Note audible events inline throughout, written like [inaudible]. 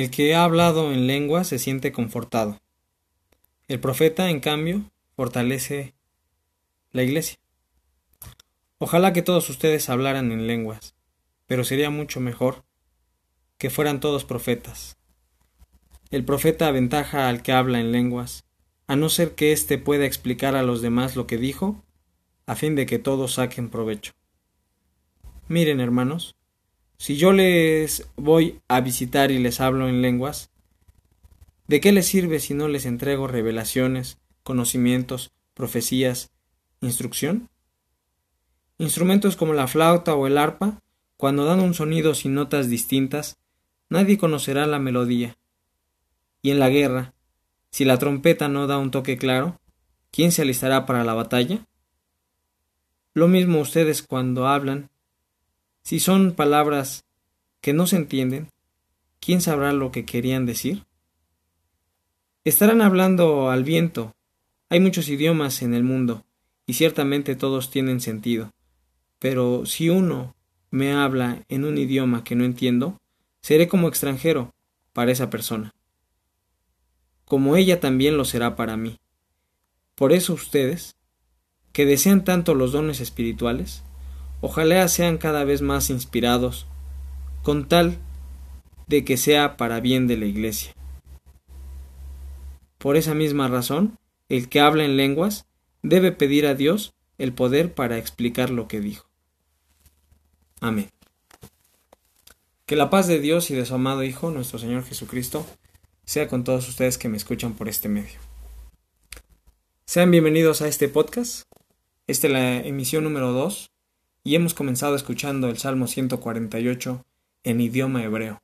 El que ha hablado en lengua se siente confortado. El profeta, en cambio, fortalece la iglesia. Ojalá que todos ustedes hablaran en lenguas, pero sería mucho mejor que fueran todos profetas. El profeta aventaja al que habla en lenguas, a no ser que éste pueda explicar a los demás lo que dijo, a fin de que todos saquen provecho. Miren, hermanos, si yo les voy a visitar y les hablo en lenguas, ¿de qué les sirve si no les entrego revelaciones, conocimientos, profecías, instrucción? Instrumentos como la flauta o el arpa, cuando dan un sonido sin notas distintas, nadie conocerá la melodía. Y en la guerra, si la trompeta no da un toque claro, ¿quién se alistará para la batalla? Lo mismo ustedes cuando hablan si son palabras que no se entienden, ¿quién sabrá lo que querían decir? Estarán hablando al viento. Hay muchos idiomas en el mundo, y ciertamente todos tienen sentido. Pero si uno me habla en un idioma que no entiendo, seré como extranjero para esa persona, como ella también lo será para mí. Por eso ustedes, que desean tanto los dones espirituales, Ojalá sean cada vez más inspirados, con tal de que sea para bien de la Iglesia. Por esa misma razón, el que habla en lenguas debe pedir a Dios el poder para explicar lo que dijo. Amén. Que la paz de Dios y de su amado Hijo, nuestro Señor Jesucristo, sea con todos ustedes que me escuchan por este medio. Sean bienvenidos a este podcast. Esta es la emisión número 2 y hemos comenzado escuchando el Salmo 148 en idioma hebreo.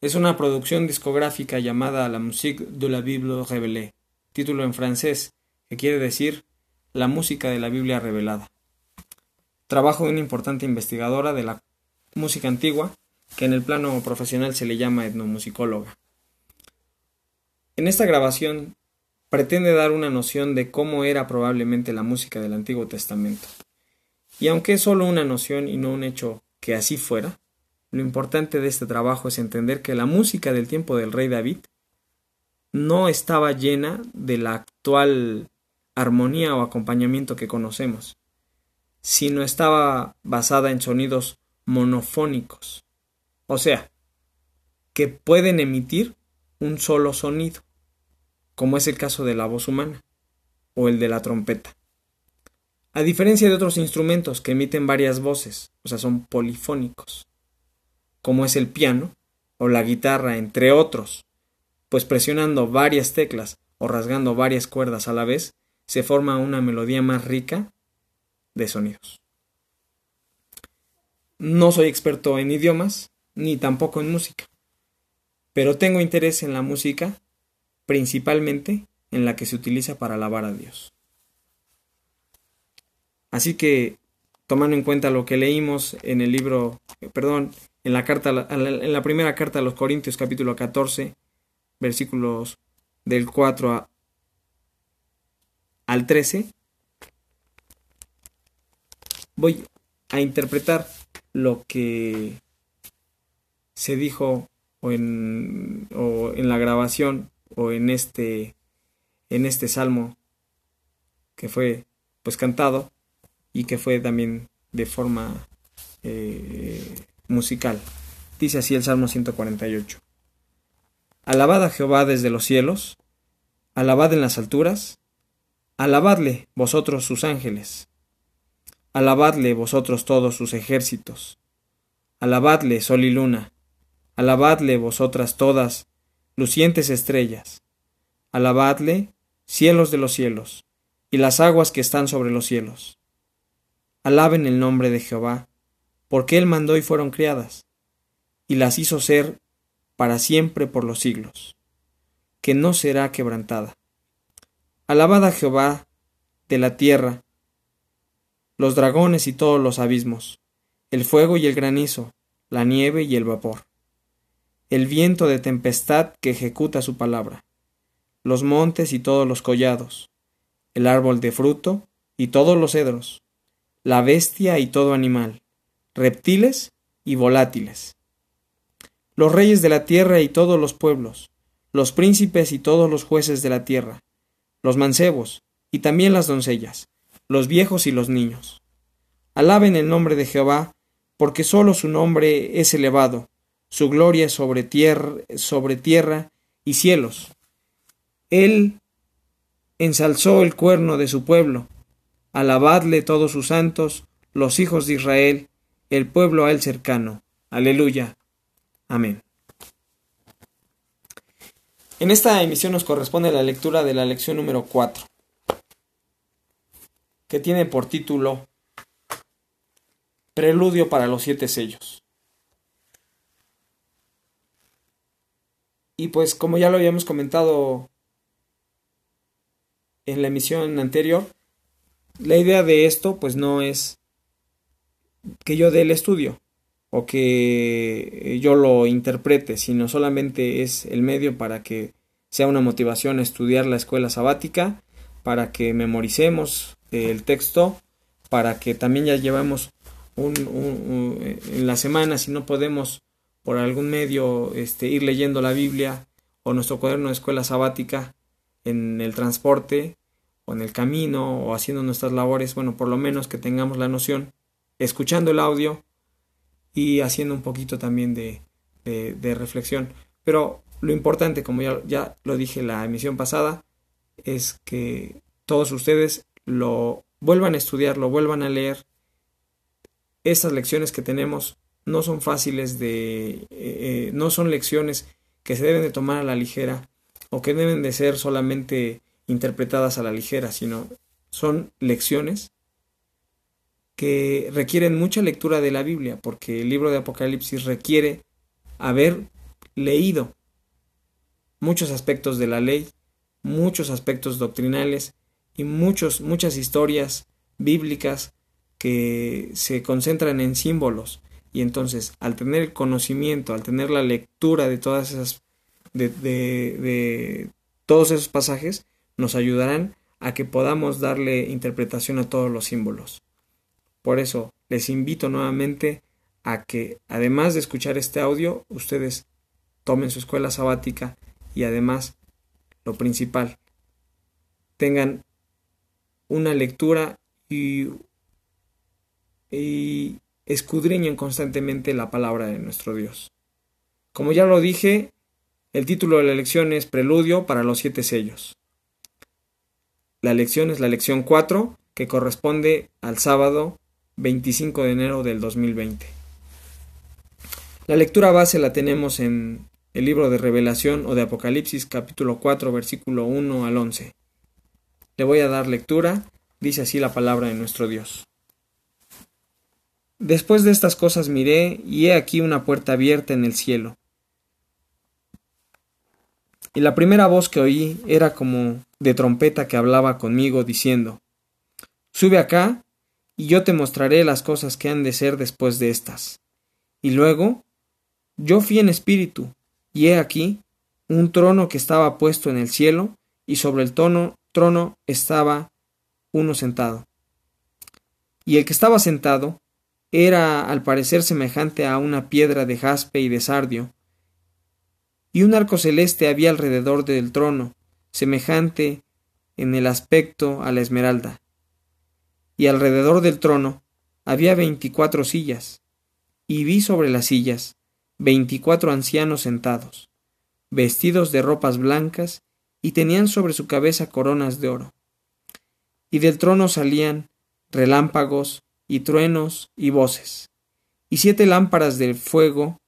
Es una producción discográfica llamada La musique de la Bible révélée, título en francés que quiere decir La música de la Biblia revelada. Trabajo de una importante investigadora de la música antigua que en el plano profesional se le llama etnomusicóloga. En esta grabación pretende dar una noción de cómo era probablemente la música del Antiguo Testamento. Y aunque es solo una noción y no un hecho que así fuera, lo importante de este trabajo es entender que la música del tiempo del rey David no estaba llena de la actual armonía o acompañamiento que conocemos, sino estaba basada en sonidos monofónicos, o sea, que pueden emitir un solo sonido, como es el caso de la voz humana o el de la trompeta. A diferencia de otros instrumentos que emiten varias voces, o sea, son polifónicos, como es el piano o la guitarra, entre otros, pues presionando varias teclas o rasgando varias cuerdas a la vez, se forma una melodía más rica de sonidos. No soy experto en idiomas, ni tampoco en música, pero tengo interés en la música, principalmente en la que se utiliza para alabar a Dios. Así que, tomando en cuenta lo que leímos en el libro, perdón, en la, carta, en la primera carta a los Corintios capítulo 14, versículos del 4 al 13, voy a interpretar lo que se dijo o en, o en la grabación o en este en este salmo que fue pues cantado y que fue también de forma eh, musical. Dice así el Salmo 148. Alabad a Jehová desde los cielos, alabad en las alturas, alabadle vosotros sus ángeles, alabadle vosotros todos sus ejércitos, alabadle sol y luna, alabadle vosotras todas lucientes estrellas, alabadle cielos de los cielos, y las aguas que están sobre los cielos Alaben el nombre de Jehová, porque Él mandó y fueron criadas, y las hizo ser para siempre por los siglos, que no será quebrantada. Alabad a Jehová de la tierra, los dragones y todos los abismos, el fuego y el granizo, la nieve y el vapor, el viento de tempestad que ejecuta su palabra, los montes y todos los collados, el árbol de fruto y todos los cedros, la bestia y todo animal, reptiles y volátiles, los reyes de la tierra y todos los pueblos, los príncipes y todos los jueces de la tierra, los mancebos, y también las doncellas, los viejos y los niños. Alaben el nombre de Jehová, porque sólo su nombre es elevado, su gloria sobre tierra, sobre tierra y cielos. Él ensalzó el cuerno de su pueblo. Alabadle todos sus santos, los hijos de Israel, el pueblo a él cercano. Aleluya. Amén. En esta emisión nos corresponde la lectura de la lección número 4, que tiene por título Preludio para los siete sellos. Y pues como ya lo habíamos comentado en la emisión anterior, la idea de esto pues no es que yo dé el estudio o que yo lo interprete, sino solamente es el medio para que sea una motivación estudiar la escuela sabática, para que memoricemos el texto, para que también ya llevamos en la semana, si no podemos por algún medio este, ir leyendo la Biblia o nuestro cuaderno de escuela sabática en el transporte o en el camino o haciendo nuestras labores, bueno, por lo menos que tengamos la noción, escuchando el audio y haciendo un poquito también de, de, reflexión. Pero lo importante, como ya, ya lo dije la emisión pasada, es que todos ustedes lo vuelvan a estudiar, lo vuelvan a leer estas lecciones que tenemos no son fáciles de... Eh, eh, no son lecciones que se deben de tomar a la ligera o que deben de ser solamente interpretadas a la ligera, sino son lecciones que requieren mucha lectura de la Biblia, porque el libro de Apocalipsis requiere haber leído muchos aspectos de la ley, muchos aspectos doctrinales y muchos, muchas historias bíblicas que se concentran en símbolos. Y entonces al tener el conocimiento, al tener la lectura de todas esas de, de, todos esos pasajes nos ayudarán a que podamos darle interpretación a todos los símbolos. Por eso les invito nuevamente a que además de escuchar este audio, ustedes tomen su escuela sabática y además, lo principal, tengan una lectura y escudriñen constantemente la palabra de nuestro Dios. Como ya lo dije, el título de la lección es Preludio para los siete sellos. La lección es la lección 4, que corresponde al sábado 25 de enero del 2020. La lectura base la tenemos en el libro de Revelación o de Apocalipsis capítulo 4 versículo 1 al 11. Le voy a dar lectura, dice así la palabra de nuestro Dios. Después de estas cosas miré, y he aquí una puerta abierta en el cielo. Y la primera voz que oí era como de trompeta que hablaba conmigo, diciendo Sube acá, y yo te mostraré las cosas que han de ser después de estas. Y luego yo fui en espíritu, y he aquí un trono que estaba puesto en el cielo, y sobre el trono estaba uno sentado. Y el que estaba sentado era al parecer semejante a una piedra de jaspe y de sardio, y un arco celeste había alrededor del trono, semejante en el aspecto a la esmeralda. Y alrededor del trono había veinticuatro sillas, y vi sobre las sillas veinticuatro ancianos sentados, vestidos de ropas blancas, y tenían sobre su cabeza coronas de oro. Y del trono salían relámpagos, y truenos y voces. Y siete lámparas de fuego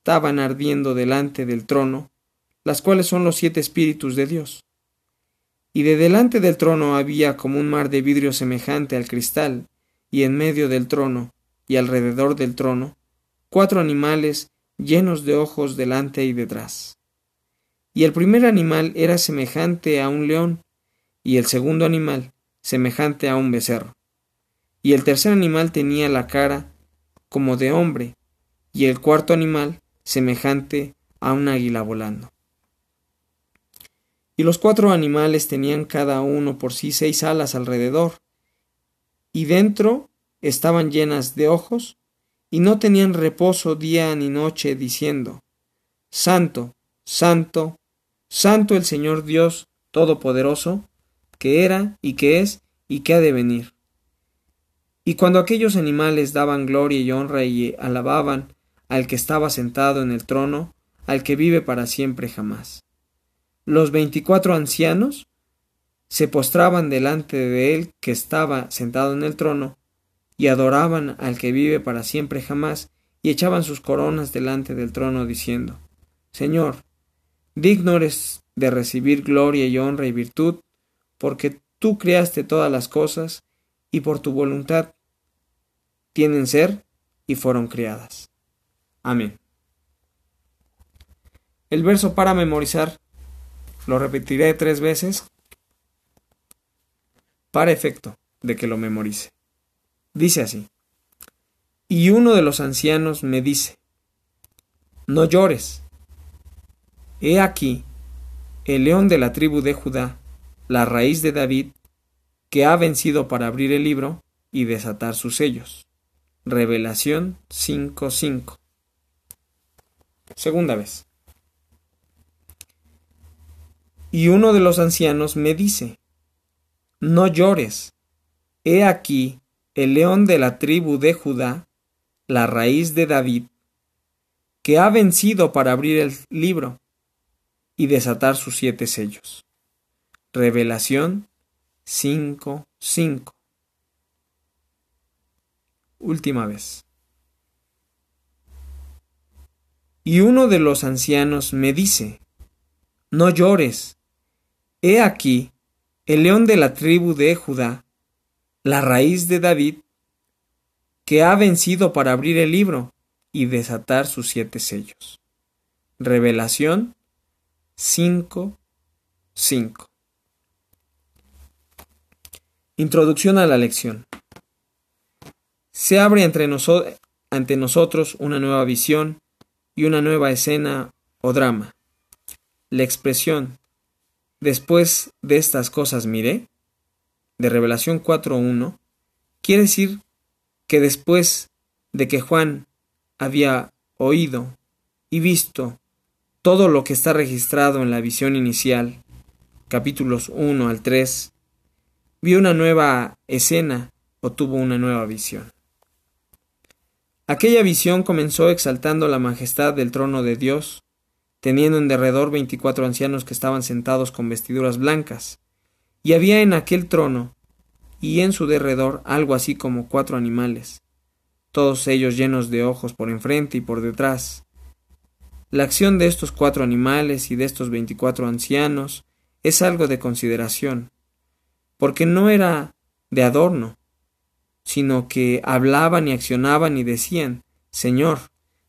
estaban ardiendo delante del trono, las cuales son los siete espíritus de Dios. Y de delante del trono había como un mar de vidrio semejante al cristal, y en medio del trono, y alrededor del trono, cuatro animales llenos de ojos delante y detrás. Y el primer animal era semejante a un león, y el segundo animal semejante a un becerro y el tercer animal tenía la cara como de hombre, y el cuarto animal semejante a un águila volando. Y los cuatro animales tenían cada uno por sí seis alas alrededor, y dentro estaban llenas de ojos, y no tenían reposo día ni noche, diciendo, Santo, Santo, Santo el Señor Dios Todopoderoso, que era y que es y que ha de venir. Y cuando aquellos animales daban gloria y honra y alababan al que estaba sentado en el trono, al que vive para siempre jamás. Los veinticuatro ancianos se postraban delante de él que estaba sentado en el trono, y adoraban al que vive para siempre jamás, y echaban sus coronas delante del trono, diciendo Señor, digno eres de recibir gloria y honra y virtud, porque tú creaste todas las cosas, y por tu voluntad tienen ser y fueron creadas. Amén. El verso para memorizar lo repetiré tres veces para efecto de que lo memorice. Dice así. Y uno de los ancianos me dice, no llores. He aquí el león de la tribu de Judá, la raíz de David, que ha vencido para abrir el libro y desatar sus sellos. Revelación 5.5. Segunda vez. Y uno de los ancianos me dice, No llores. He aquí el león de la tribu de Judá, la raíz de David, que ha vencido para abrir el libro y desatar sus siete sellos. Revelación 5.5. Última vez. Y uno de los ancianos me dice, No llores. He aquí el león de la tribu de Judá, la raíz de David, que ha vencido para abrir el libro y desatar sus siete sellos. Revelación 5, 5. Introducción a la lección. Se abre ante nosotros una nueva visión y una nueva escena o drama. La expresión después de estas cosas miré de Revelación 4.1 quiere decir que después de que Juan había oído y visto todo lo que está registrado en la visión inicial, capítulos 1 al 3, vio una nueva escena o tuvo una nueva visión. Aquella visión comenzó exaltando la majestad del trono de Dios, teniendo en derredor veinticuatro ancianos que estaban sentados con vestiduras blancas, y había en aquel trono y en su derredor algo así como cuatro animales, todos ellos llenos de ojos por enfrente y por detrás, la acción de estos cuatro animales y de estos veinticuatro ancianos es algo de consideración, porque no era de adorno, sino que hablaban y accionaban y decían, Señor,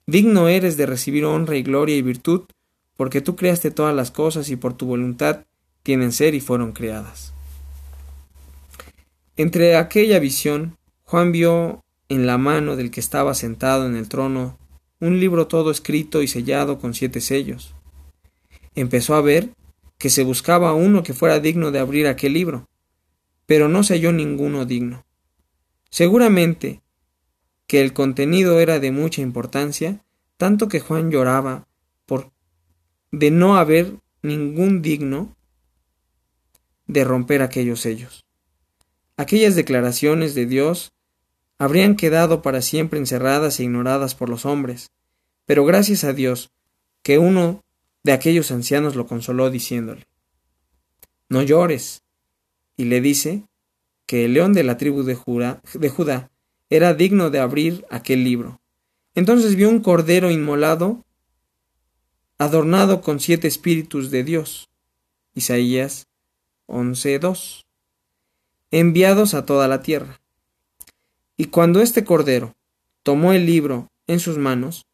digno eres de recibir honra y gloria y virtud, porque tú creaste todas las cosas y por tu voluntad tienen ser y fueron creadas. Entre aquella visión, Juan vio en la mano del que estaba sentado en el trono un libro todo escrito y sellado con siete sellos. Empezó a ver que se buscaba uno que fuera digno de abrir aquel libro, pero no se halló ninguno digno. Seguramente que el contenido era de mucha importancia, tanto que Juan lloraba por de no haber ningún digno de romper aquellos sellos. Aquellas declaraciones de Dios habrían quedado para siempre encerradas e ignoradas por los hombres, pero gracias a Dios que uno de aquellos ancianos lo consoló diciéndole No llores, y le dice que el león de la tribu de Judá, era digno de abrir aquel libro. Entonces vio un cordero inmolado, adornado con siete espíritus de Dios. Isaías 11.2. Enviados a toda la tierra. Y cuando este cordero tomó el libro en sus manos,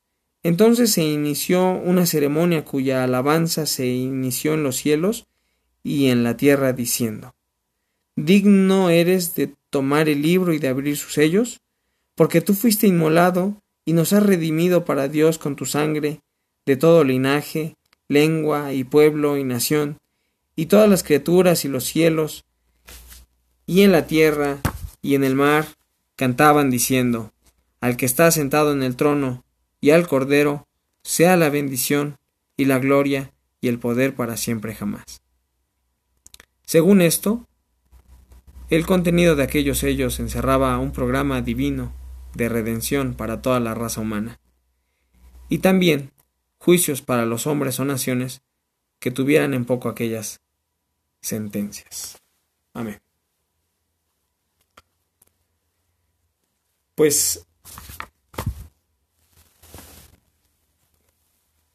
entonces se inició una ceremonia cuya alabanza se inició en los cielos y en la tierra diciendo, Digno eres de tomar el libro y de abrir sus sellos, porque tú fuiste inmolado y nos has redimido para Dios con tu sangre, de todo linaje, lengua y pueblo y nación, y todas las criaturas y los cielos, y en la tierra y en el mar, cantaban diciendo, al que está sentado en el trono, y al Cordero, sea la bendición y la gloria y el poder para siempre jamás. Según esto, el contenido de aquellos sellos encerraba un programa divino de redención para toda la raza humana, y también juicios para los hombres o naciones que tuvieran en poco aquellas sentencias. Amén. Pues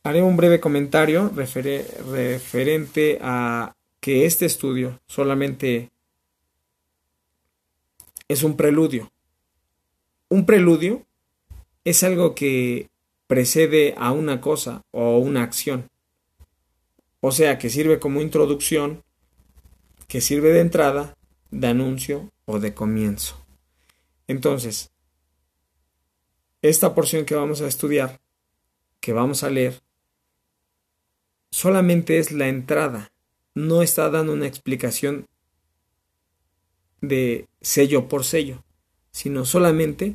haré un breve comentario referente a que este estudio solamente es un preludio. Un preludio es algo que precede a una cosa o una acción. O sea, que sirve como introducción, que sirve de entrada, de anuncio o de comienzo. Entonces, esta porción que vamos a estudiar, que vamos a leer, solamente es la entrada, no está dando una explicación de sello por sello, sino solamente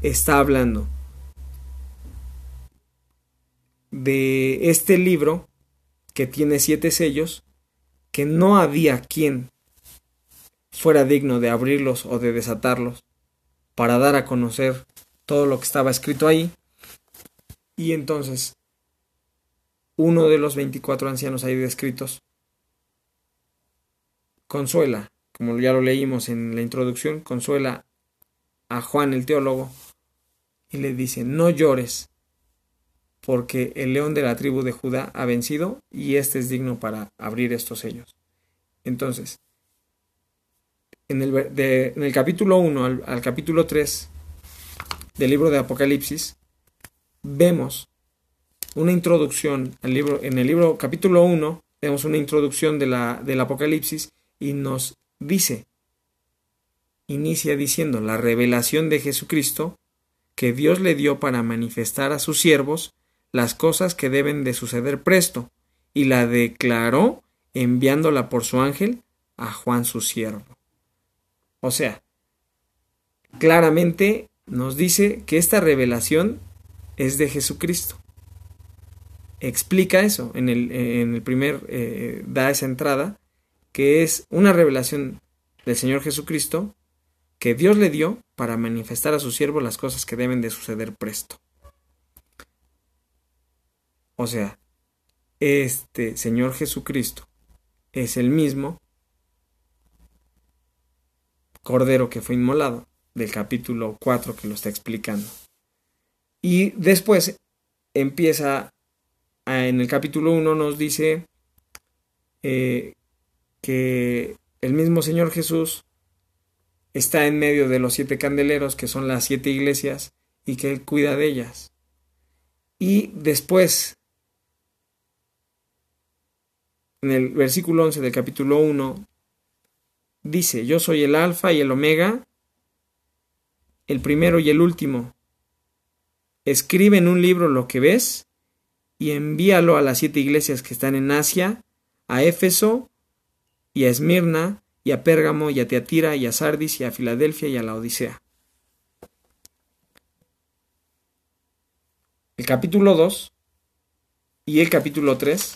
está hablando de este libro que tiene siete sellos, que no había quien fuera digno de abrirlos o de desatarlos, para dar a conocer todo lo que estaba escrito ahí. Y entonces, uno de los 24 ancianos ahí descritos consuela, como ya lo leímos en la introducción, consuela a Juan el teólogo y le dice, no llores, porque el león de la tribu de Judá ha vencido y éste es digno para abrir estos sellos. Entonces, en el, capítulo 1 al, capítulo 3 del libro de Apocalipsis, vemos una introducción al libro, en el libro capítulo 1 vemos una introducción de la, del Apocalipsis y nos dice, inicia diciendo la revelación de Jesucristo que Dios le dio para manifestar a sus siervos las cosas que deben de suceder presto, y la declaró enviándola por su ángel a Juan su siervo. O sea, claramente nos dice que esta revelación es de Jesucristo. Explica eso en el, en el primer, eh, da esa entrada, que es una revelación del Señor Jesucristo que Dios le dio para manifestar a su siervo las cosas que deben de suceder presto. O sea, este Señor Jesucristo es el mismo Cordero que fue inmolado, del capítulo 4 que lo está explicando. Y después empieza, en el capítulo 1 nos dice eh, que el mismo Señor Jesús está en medio de los siete candeleros, que son las siete iglesias, y que Él cuida de ellas. Y después, en el versículo 11 del capítulo 1, Dice, yo soy el alfa y el omega, el primero y el último. Escribe en un libro lo que ves y envíalo a las siete iglesias que están en Asia, a Éfeso y a Esmirna y a Pérgamo y a Teatira y a Sardis y a Filadelfia y a la Odisea. El capítulo 2 y el capítulo 3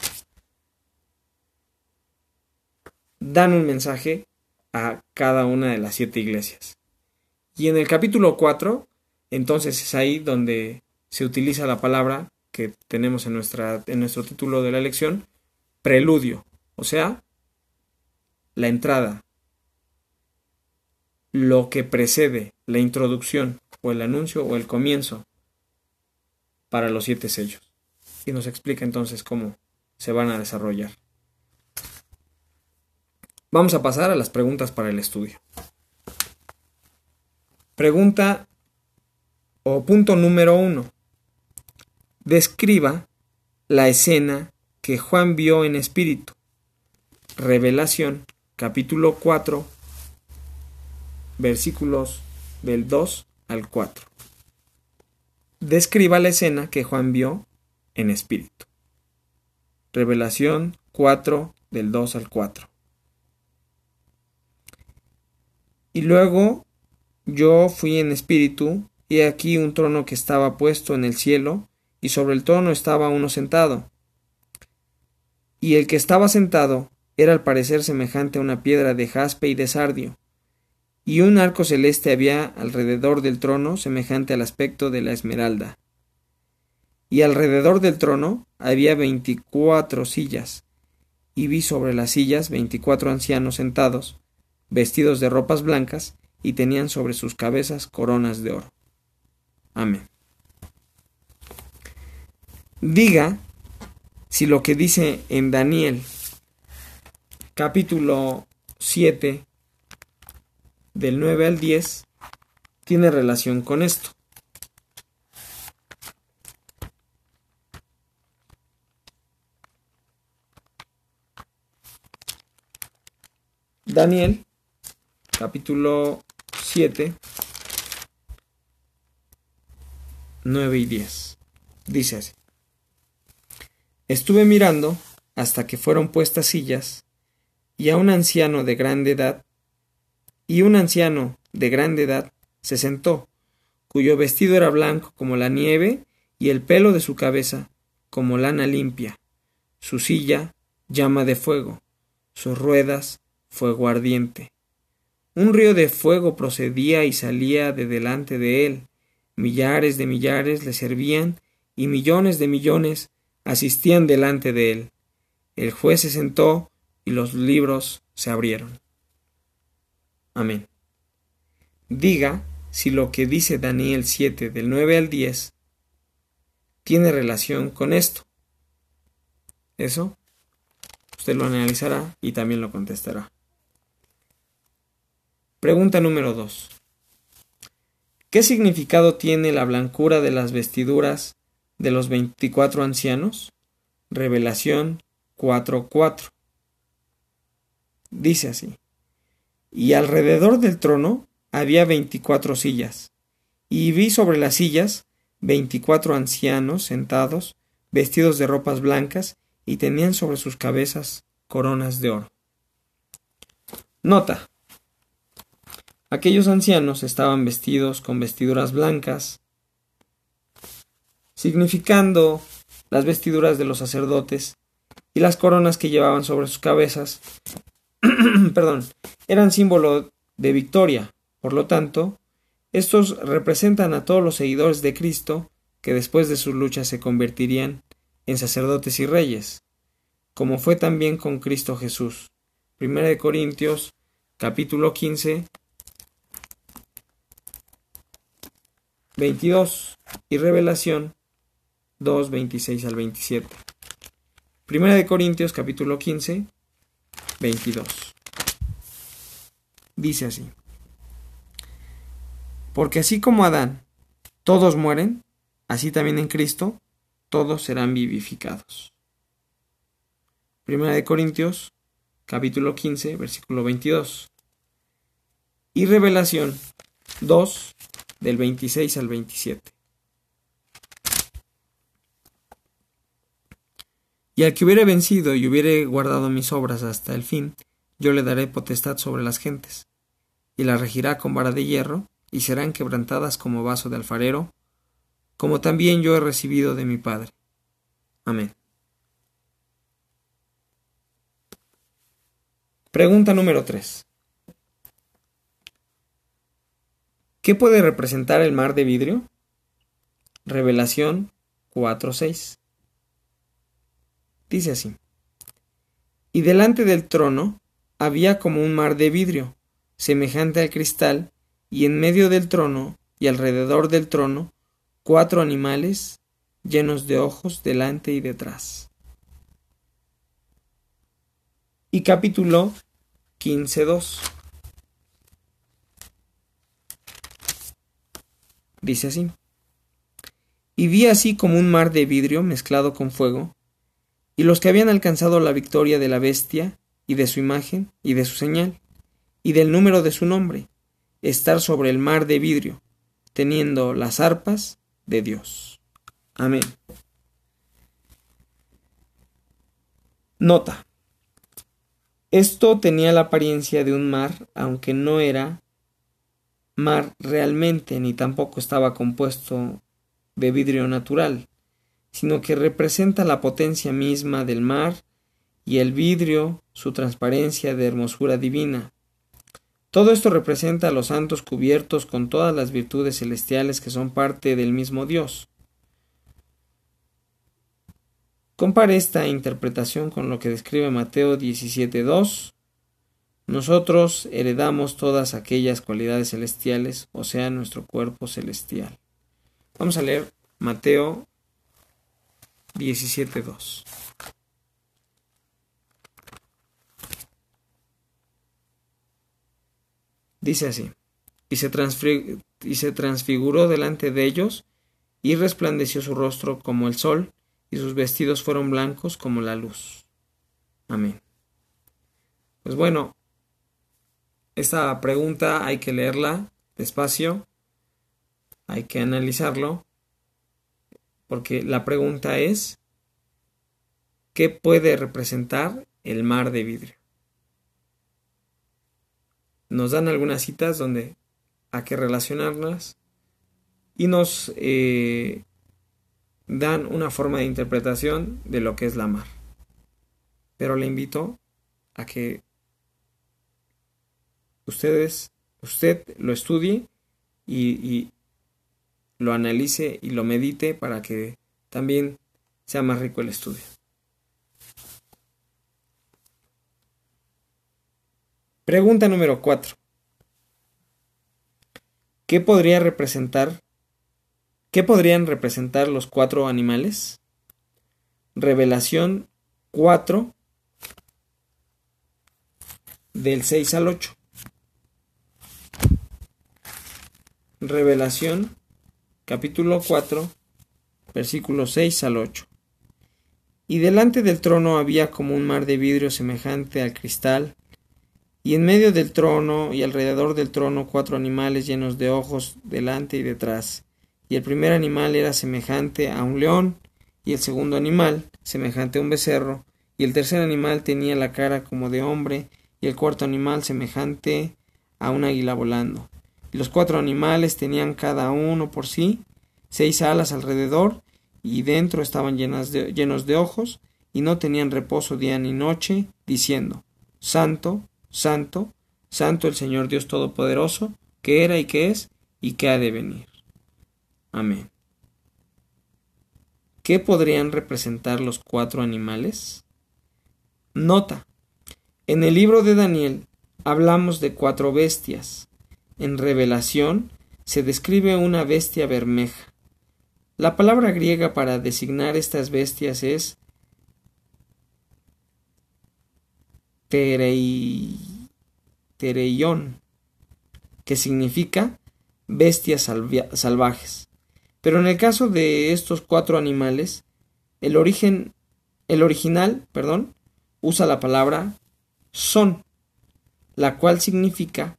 dan un mensaje a cada una de las siete iglesias. Y en el capítulo 4, entonces es ahí donde se utiliza la palabra que tenemos en, nuestra, en nuestro título de la lección, preludio, o sea, la entrada, lo que precede la introducción o el anuncio o el comienzo para los siete sellos. Y nos explica entonces cómo se van a desarrollar. Vamos a pasar a las preguntas para el estudio. Pregunta o punto número uno. Describa la escena que Juan vio en espíritu. Revelación, capítulo 4, versículos del 2 al 4. Describa la escena que Juan vio en espíritu. Revelación 4 del 2 al 4. Y luego yo fui en espíritu, y aquí un trono que estaba puesto en el cielo, y sobre el trono estaba uno sentado. Y el que estaba sentado era al parecer semejante a una piedra de jaspe y de sardio, y un arco celeste había alrededor del trono semejante al aspecto de la esmeralda. Y alrededor del trono había veinticuatro sillas, y vi sobre las sillas veinticuatro ancianos sentados, vestidos de ropas blancas, y tenían sobre sus cabezas coronas de oro. Amén. Diga si lo que dice en Daniel capítulo 7 del 9 al 10 tiene relación con esto. Daniel, capítulo 7, 9 y 10. Dice así. Estuve mirando hasta que fueron puestas sillas, y a un anciano de grande edad, y un anciano de grande edad se sentó, cuyo vestido era blanco como la nieve, y el pelo de su cabeza como lana limpia, su silla llama de fuego, sus ruedas fuego ardiente. Un río de fuego procedía y salía de delante de él, millares de millares le servían, y millones de millones asistían delante de él. El juez se sentó y los libros se abrieron. Amén. Diga si lo que dice Daniel 7 del 9 al 10 tiene relación con esto. Eso usted lo analizará y también lo contestará. Pregunta número 2. ¿Qué significado tiene la blancura de las vestiduras de los veinticuatro ancianos? Revelación 4.4. Dice así. Y alrededor del trono había veinticuatro sillas, y vi sobre las sillas veinticuatro ancianos sentados, vestidos de ropas blancas, y tenían sobre sus cabezas coronas de oro. Nota. Aquellos ancianos estaban vestidos con vestiduras blancas, significando las vestiduras de los sacerdotes y las coronas que llevaban sobre sus cabezas, [clears throat] perdón, eran símbolo de victoria. Por lo tanto, estos representan a todos los seguidores de Cristo que después de sus luchas se convertirían en sacerdotes y reyes, como fue también con Cristo Jesús. Primera de Corintios, capítulo 15, 22 y Revelación 2, 26 al 27. Primera de Corintios capítulo 15, 22. Dice así. Porque así como Adán, todos mueren, así también en Cristo, todos serán vivificados. Primera de Corintios capítulo 15, versículo 22. Y Revelación 2, del 26 al 27. Y al que hubiere vencido y hubiere guardado mis obras hasta el fin, yo le daré potestad sobre las gentes, y las regirá con vara de hierro, y serán quebrantadas como vaso de alfarero, como también yo he recibido de mi Padre. Amén. Pregunta número 3. ¿Qué puede representar el mar de vidrio? Revelación 4.6. Dice así. Y delante del trono había como un mar de vidrio, semejante al cristal, y en medio del trono y alrededor del trono cuatro animales llenos de ojos delante y detrás. Y capítulo 15.2. Dice así. Y vi así como un mar de vidrio mezclado con fuego, y los que habían alcanzado la victoria de la bestia, y de su imagen, y de su señal, y del número de su nombre, estar sobre el mar de vidrio, teniendo las arpas de Dios. Amén. Nota. Esto tenía la apariencia de un mar, aunque no era mar realmente, ni tampoco estaba compuesto de vidrio natural, sino que representa la potencia misma del mar y el vidrio su transparencia de hermosura divina. Todo esto representa a los santos cubiertos con todas las virtudes celestiales que son parte del mismo Dios. Compare esta interpretación con lo que describe Mateo 17.2. Nosotros heredamos todas aquellas cualidades celestiales, o sea, nuestro cuerpo celestial. Vamos a leer Mateo 17.2. Dice así, y se, y se transfiguró delante de ellos, y resplandeció su rostro como el sol, y sus vestidos fueron blancos como la luz. Amén. Pues bueno, esta pregunta hay que leerla despacio, hay que analizarlo, porque la pregunta es, ¿qué puede representar el mar de vidrio? nos dan algunas citas donde hay que relacionarlas y nos eh, dan una forma de interpretación de lo que es la mar. Pero le invito a que ustedes, usted lo estudie y, y lo analice y lo medite para que también sea más rico el estudio. Pregunta número 4. ¿Qué podría representar? ¿Qué podrían representar los cuatro animales? Revelación 4 del 6 al 8. Revelación capítulo 4 versículos 6 al 8. Y delante del trono había como un mar de vidrio semejante al cristal y en medio del trono y alrededor del trono cuatro animales llenos de ojos delante y detrás. Y el primer animal era semejante a un león, y el segundo animal semejante a un becerro, y el tercer animal tenía la cara como de hombre, y el cuarto animal semejante a un águila volando. Los cuatro animales tenían cada uno por sí seis alas alrededor, y dentro estaban llenos de ojos, y no tenían reposo día ni noche, diciendo Santo, Santo, Santo el Señor Dios Todopoderoso, que era y que es y que ha de venir. Amén. ¿Qué podrían representar los cuatro animales? Nota. En el libro de Daniel hablamos de cuatro bestias. En revelación se describe una bestia bermeja. La palabra griega para designar estas bestias es Tereion, que significa bestias salvajes. Pero en el caso de estos cuatro animales, el origen, el original, perdón, usa la palabra son, la cual significa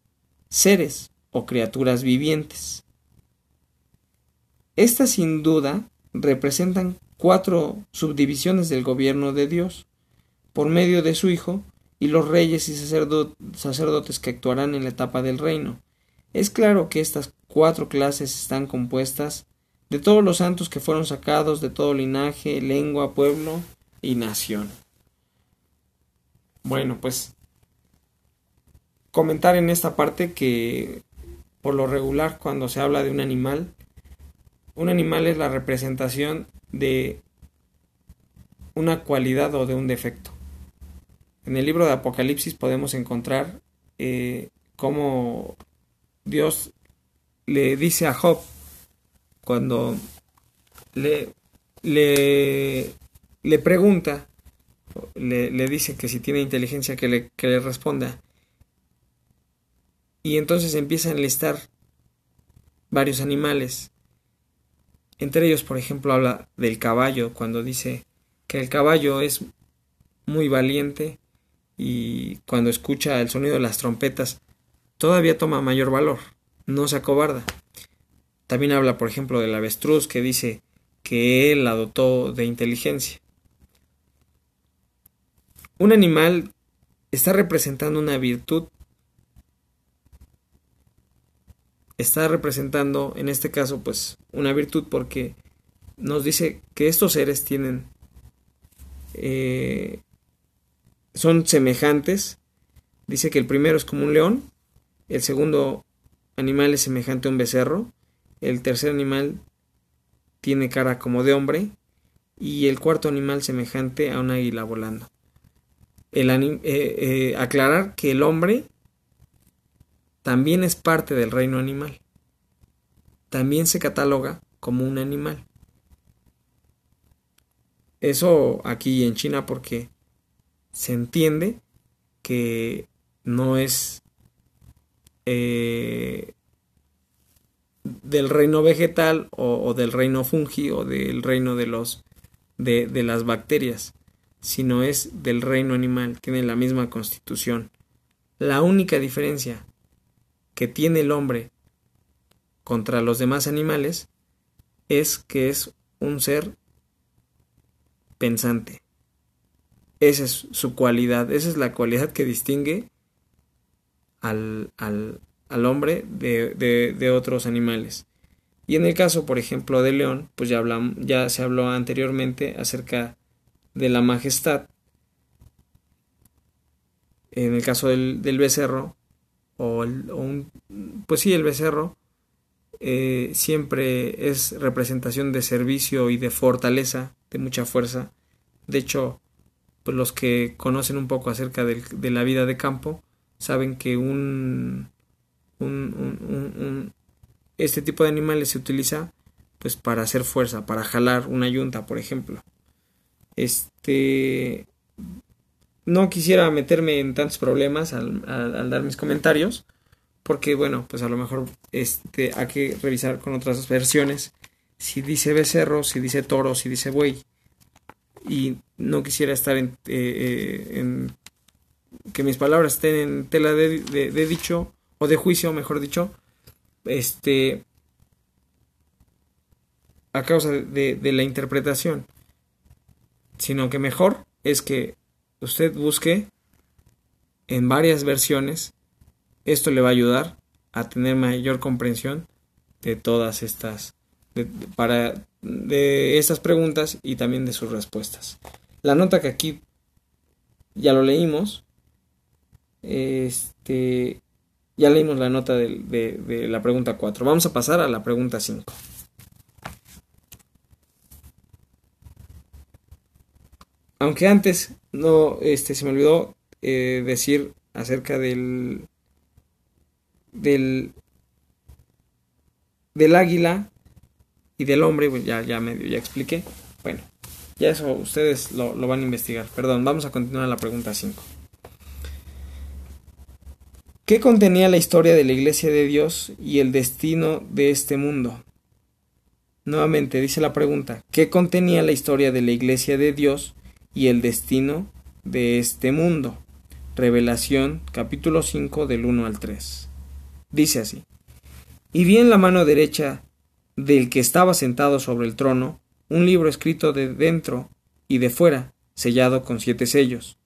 seres o criaturas vivientes. Estas sin duda representan cuatro subdivisiones del gobierno de Dios por medio de su Hijo y los reyes y sacerdotes que actuarán en la etapa del reino. Es claro que estas cuatro clases están compuestas de todos los santos que fueron sacados de todo linaje, lengua, pueblo y nación. Bueno, pues comentar en esta parte que por lo regular cuando se habla de un animal, un animal es la representación de una cualidad o de un defecto. En el libro de Apocalipsis podemos encontrar eh, cómo Dios le dice a Job cuando le, le, pregunta, le, le, dice que si tiene inteligencia que le, que le responda. Y entonces empieza a enlistar varios animales. Entre ellos, por ejemplo, habla del caballo, cuando dice que el caballo es muy valiente y cuando escucha el sonido de las trompetas todavía toma mayor valor, no se acobarda. También habla, por ejemplo, del avestruz que dice que él la dotó de inteligencia. Un animal está representando una virtud está representando en este caso pues una virtud porque nos dice que estos seres tienen eh, son semejantes. Dice que el primero es como un león el segundo animal es semejante a un becerro el tercer animal tiene cara como de hombre y el cuarto animal semejante a un águila volando. El eh, eh, aclarar que el hombre también es parte del reino animal. También se cataloga como un animal. Eso aquí en China porque se entiende que no es eh, del reino vegetal o, del reino fungi o del reino de los de, de las bacterias, sino es del reino animal, tiene la misma constitución. La única diferencia que tiene el hombre contra los demás animales es que es un ser pensante. Esa es su cualidad, esa es la cualidad que distingue al, al, al hombre de, de, de, otros animales. Y en el caso, por ejemplo, del león, pues ya, hablamos, ya se habló anteriormente acerca de la majestad. En el caso del, del becerro, o, un, pues sí, el becerro eh, siempre es representación de servicio y de fortaleza, de mucha fuerza. De hecho, pues los que conocen un poco acerca de, de la vida de campo saben que un, un, un, este tipo de animales se utiliza pues para hacer fuerza, para jalar una yunta, por ejemplo. Este no quisiera meterme en tantos problemas al, dar mis comentarios, porque bueno, pues a lo mejor este, hay que revisar con otras versiones si dice becerro, si dice toro, si dice buey. Y no quisiera estar en, eh, eh, en que mis palabras estén en tela de, dicho o de juicio, mejor dicho, este a causa de, de la interpretación, sino que mejor es que usted busque en varias versiones. Esto le va a ayudar a tener mayor comprensión de todas estas de, para de estas preguntas y también de sus respuestas. La nota que aquí ya lo leímos. Este ya leímos la nota de, de, de la pregunta 4. Vamos a pasar a la pregunta 5. Aunque antes no, este, se me olvidó eh, decir acerca del, del, del águila y del hombre, ya, ya medio, ya expliqué. Bueno, ya eso ustedes lo, lo van a investigar. Perdón, vamos a continuar la pregunta 5. ¿Qué contenía la historia de la Iglesia de Dios y el destino de este mundo? Nuevamente dice la pregunta, ¿qué contenía la historia de la Iglesia de Dios y el destino de este mundo. Revelación capítulo 5 del 1 al 3. Dice así. Y vi en la mano derecha del que estaba sentado sobre el trono un libro escrito de dentro y de fuera, sellado con siete sellos.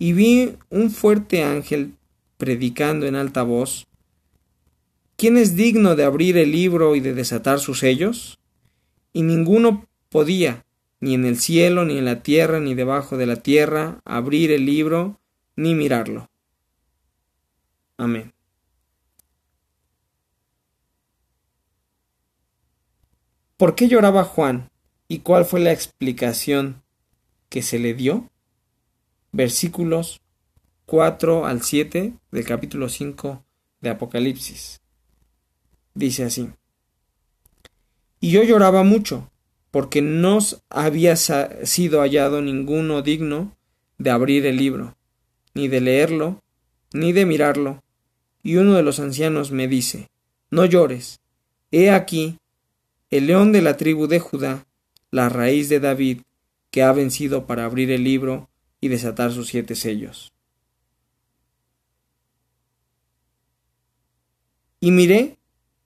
Y vi un fuerte ángel predicando en alta voz ¿Quién es digno de abrir el libro y de desatar sus sellos? Y ninguno podía, ni en el cielo, ni en la tierra, ni debajo de la tierra, abrir el libro, ni mirarlo. Amén. ¿Por qué lloraba Juan y cuál fue la explicación que se le dio? Versículos 4 al 7 del capítulo 5 de Apocalipsis. Dice así. Y yo lloraba mucho porque no había sido hallado ninguno digno de abrir el libro, ni de leerlo, ni de mirarlo. Y uno de los ancianos me dice, No llores, he aquí el león de la tribu de Judá, la raíz de David, que ha vencido para abrir el libro y desatar sus siete sellos. Y miré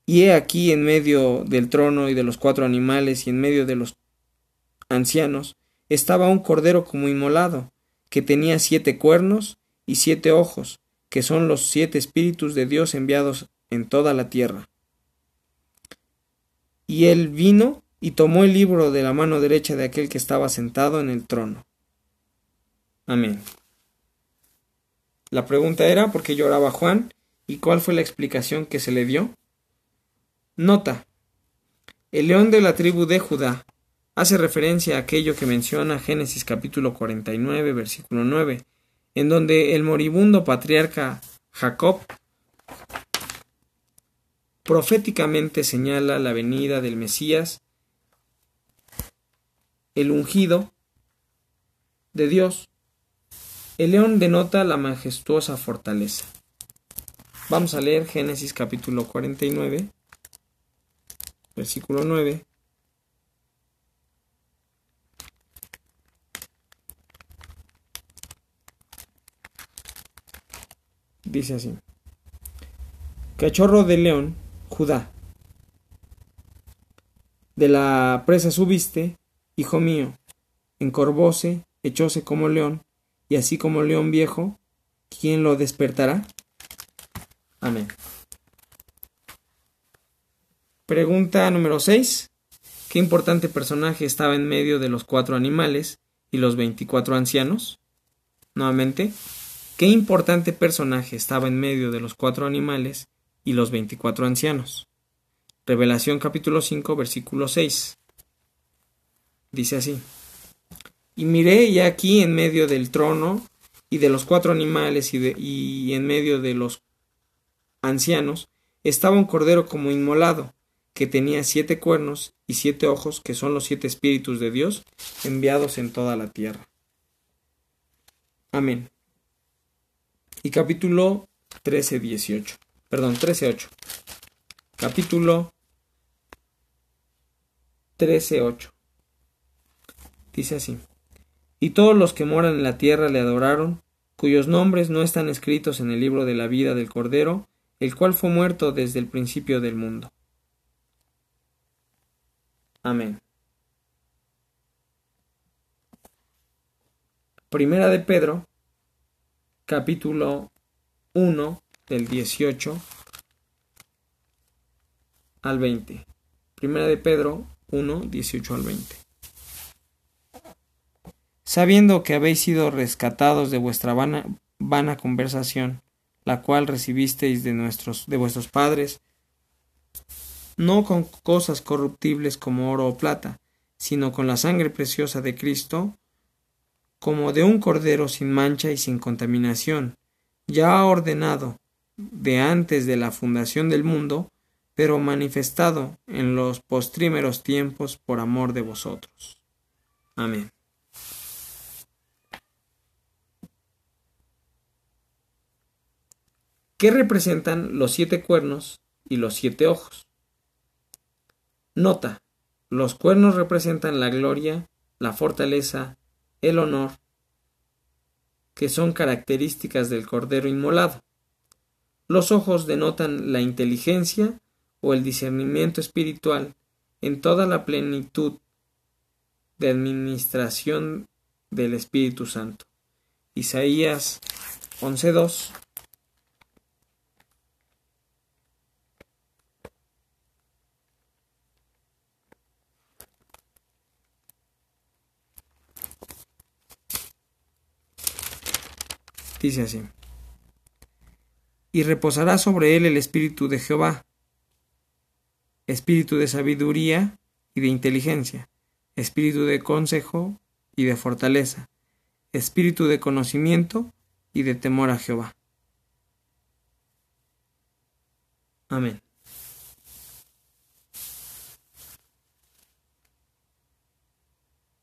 y he aquí en medio del trono y de los cuatro animales y en medio de los ancianos estaba un cordero como inmolado, que tenía siete cuernos y siete ojos, que son los siete espíritus de Dios enviados en toda la tierra. Y él vino y tomó el libro de la mano derecha de aquel que estaba sentado en el trono. Amén. La pregunta era ¿por qué lloraba Juan? ¿Y cuál fue la explicación que se le dio? Nota. El león de la tribu de Judá hace referencia a aquello que menciona Génesis capítulo 49, versículo 9, en donde el moribundo patriarca Jacob proféticamente señala la venida del Mesías, el ungido de Dios. El león denota la majestuosa fortaleza. Vamos a leer Génesis capítulo 49, versículo 9. Dice así. Cachorro de león, Judá. De la presa subiste, hijo mío, encorvóse, echóse como león, y así como león viejo, ¿quién lo despertará? Amén. Pregunta número 6. ¿Qué importante personaje estaba en medio de los cuatro animales y los veinticuatro ancianos? Nuevamente, ¿qué importante personaje estaba en medio de los cuatro animales y los veinticuatro ancianos? Revelación capítulo 5 versículo 6. Dice así. Y miré y aquí en medio del trono y de los cuatro animales y, y en medio de los ancianos estaba un cordero como inmolado, que tenía siete cuernos y siete ojos, que son los siete espíritus de Dios enviados en toda la tierra. Amén. Y capítulo 13, 18. Perdón, 13, 8. Capítulo 13, 8. Dice así. Y todos los que moran en la tierra le adoraron, cuyos nombres no están escritos en el libro de la vida del Cordero, el cual fue muerto desde el principio del mundo. Amén. Primera de Pedro, capítulo 1, del 18 al 20. Primera de Pedro 1, 18 al 20. Sabiendo que habéis sido rescatados de vuestra vana, vana conversación, la cual recibisteis de, nuestros, de vuestros padres, no con cosas corruptibles como oro o plata, sino con la sangre preciosa de Cristo, como de un cordero sin mancha y sin contaminación, ya ordenado de antes de la fundación del mundo, pero manifestado en los postrímeros tiempos por amor de vosotros. Amén. ¿Qué representan los siete cuernos y los siete ojos? Nota. Los cuernos representan la gloria, la fortaleza, el honor, que son características del Cordero Inmolado. Los ojos denotan la inteligencia o el discernimiento espiritual en toda la plenitud de administración del Espíritu Santo. Isaías 11.2 Dice así. Y reposará sobre él el espíritu de Jehová, espíritu de sabiduría y de inteligencia, espíritu de consejo y de fortaleza, espíritu de conocimiento y de temor a Jehová. Amén.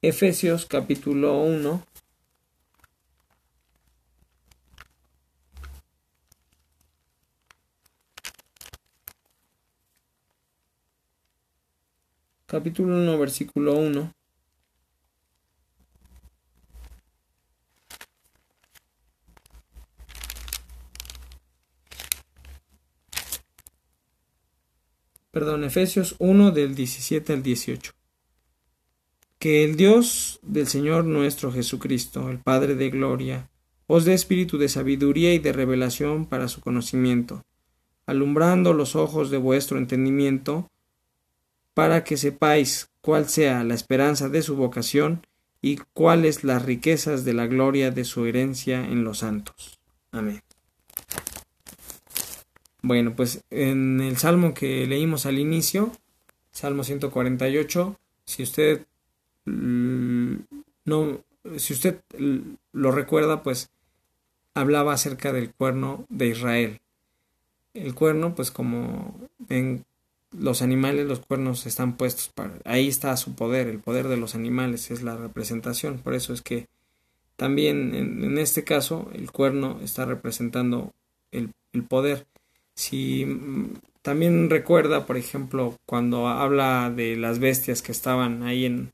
Efesios capítulo 1 capítulo 1, versículo 1. Perdón, Efesios 1 del 17 al 18. Que el Dios del Señor nuestro Jesucristo, el Padre de Gloria, os dé espíritu de sabiduría y de revelación para su conocimiento, alumbrando los ojos de vuestro entendimiento, para que sepáis cuál sea la esperanza de su vocación y cuáles las riquezas de la gloria de su herencia en los santos. Amén. Bueno, pues en el salmo que leímos al inicio, Salmo 148, si usted no si usted lo recuerda, pues hablaba acerca del cuerno de Israel. El cuerno, pues como en los animales, los cuernos están puestos para... Ahí está su poder, el poder de los animales es la representación. Por eso es que también en, este caso el cuerno está representando el, poder. Si mm, también recuerda, por ejemplo, cuando habla de las bestias que estaban ahí en...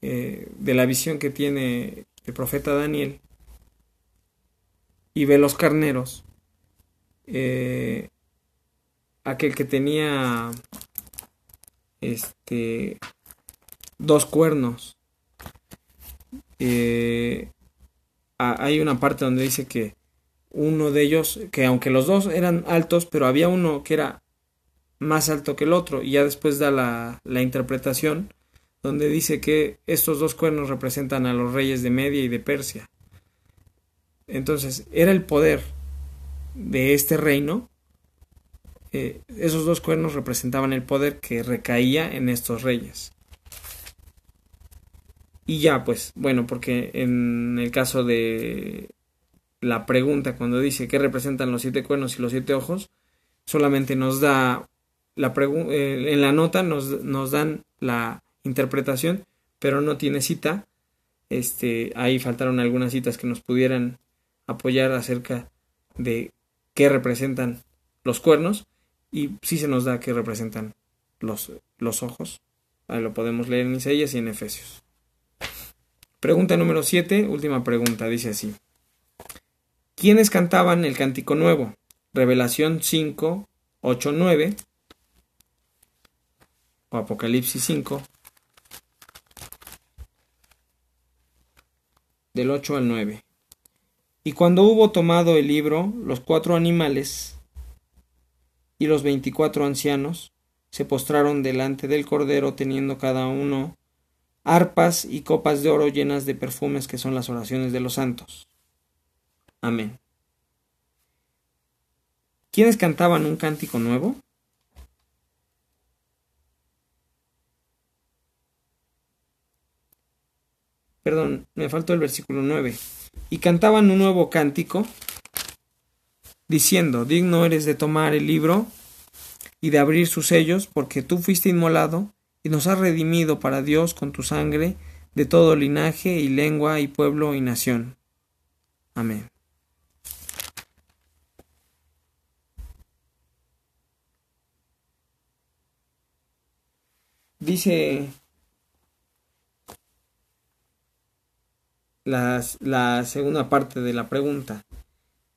Eh, de la visión que tiene el profeta Daniel y ve los carneros. Eh, aquel que tenía este dos cuernos. Eh, hay una parte donde dice que uno de ellos, que aunque los dos eran altos, pero había uno que era más alto que el otro, y ya después da la, la interpretación donde dice que estos dos cuernos representan a los reyes de Media y de Persia. Entonces, era el poder de este reino eh, esos dos cuernos representaban el poder que recaía en estos reyes. Y ya, pues, bueno, porque en el caso de la pregunta, cuando dice qué representan los siete cuernos y los siete ojos, solamente nos da la eh, en la nota nos, nos, dan la interpretación, pero no tiene cita. Este, ahí faltaron algunas citas que nos pudieran apoyar acerca de qué representan los cuernos y sí se nos da que representan los, los ojos. Ahí lo podemos leer en Isaías y en Efesios. Pregunta número 7, última pregunta, dice así. ¿Quiénes cantaban el cántico nuevo? Revelación 5, 8, 9 o Apocalipsis 5 del 8 al 9. Y cuando hubo tomado el libro, los cuatro animales y los veinticuatro ancianos se postraron delante del Cordero teniendo cada uno arpas y copas de oro llenas de perfumes que son las oraciones de los santos. Amén. ¿Quiénes cantaban un cántico nuevo? Perdón, me faltó el versículo 9. Y cantaban un nuevo cántico diciendo, digno eres de tomar el libro y de abrir sus sellos, porque tú fuiste inmolado y nos has redimido para Dios con tu sangre de todo linaje y lengua y pueblo y nación. Amén. Dice la, la segunda parte de la pregunta.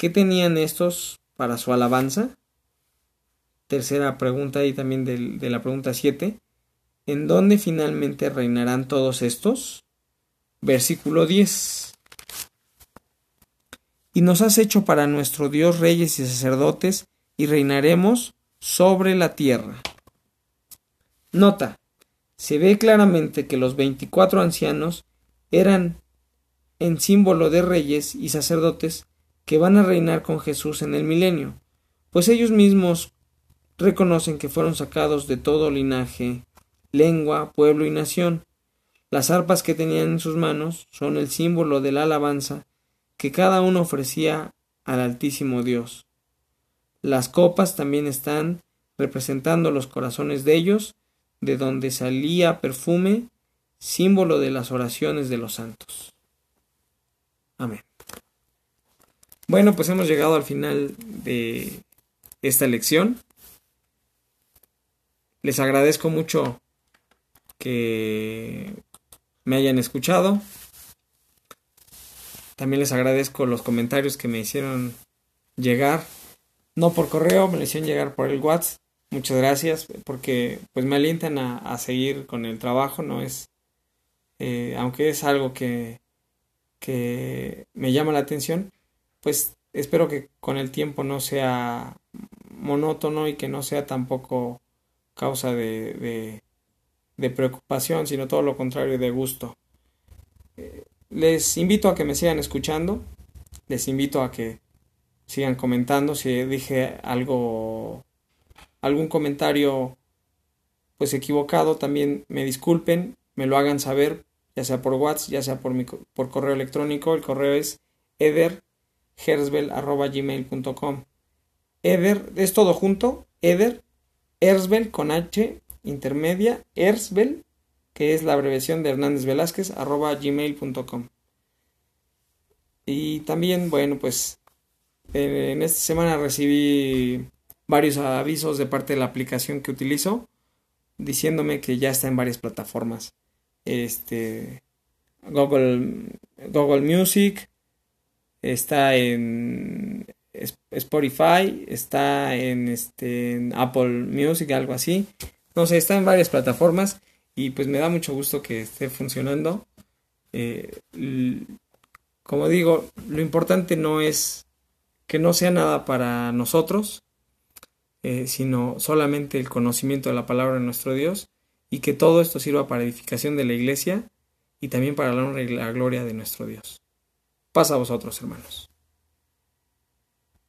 ¿Qué tenían estos para su alabanza? Tercera pregunta y también de, la pregunta 7. ¿En dónde finalmente reinarán todos estos? Versículo 10. Y nos has hecho para nuestro Dios reyes y sacerdotes, y reinaremos sobre la tierra. Nota. Se ve claramente que los veinticuatro ancianos eran en símbolo de reyes y sacerdotes que van a reinar con Jesús en el milenio, pues ellos mismos reconocen que fueron sacados de todo linaje, lengua, pueblo y nación. Las arpas que tenían en sus manos son el símbolo de la alabanza que cada uno ofrecía al Altísimo Dios. Las copas también están representando los corazones de ellos, de donde salía perfume, símbolo de las oraciones de los santos. Amén. Bueno, pues hemos llegado al final de esta lección. Les agradezco mucho que me hayan escuchado. También les agradezco los comentarios que me hicieron llegar. No por correo, me lo hicieron llegar por el WhatsApp. Muchas gracias porque pues me alientan a, seguir con el trabajo. No es, eh, aunque es algo que, que me llama la atención, pues espero que con el tiempo no sea monótono y que no sea tampoco causa de, de, preocupación, sino todo lo contrario, de gusto. Eh, les invito a que me sigan escuchando, les invito a que sigan comentando, si dije algo, algún comentario pues equivocado, también me disculpen, me lo hagan saber, ya sea por WhatsApp, ya sea por, mi, por correo electrónico, el correo es ederhersbel.gmail.com Eder, es todo junto, Eder, Ersbel con H intermedia, Ersbel, que es la abreviación de Hernández Velázquez, arroba gmail.com. Y también, bueno, pues en esta semana recibí varios avisos de parte de la aplicación que utilizo diciéndome que ya está en varias plataformas. Este Google Google Music está en Spotify, está en este Apple Music, algo así. No sé, está en varias plataformas y pues me da mucho gusto que esté funcionando. Eh, como digo, lo importante no es que no sea nada para nosotros, eh, sino solamente el conocimiento de la palabra de nuestro Dios y que todo esto sirva para edificación de la iglesia y también para la honra y la gloria de nuestro Dios. Pasa a vosotros, hermanos.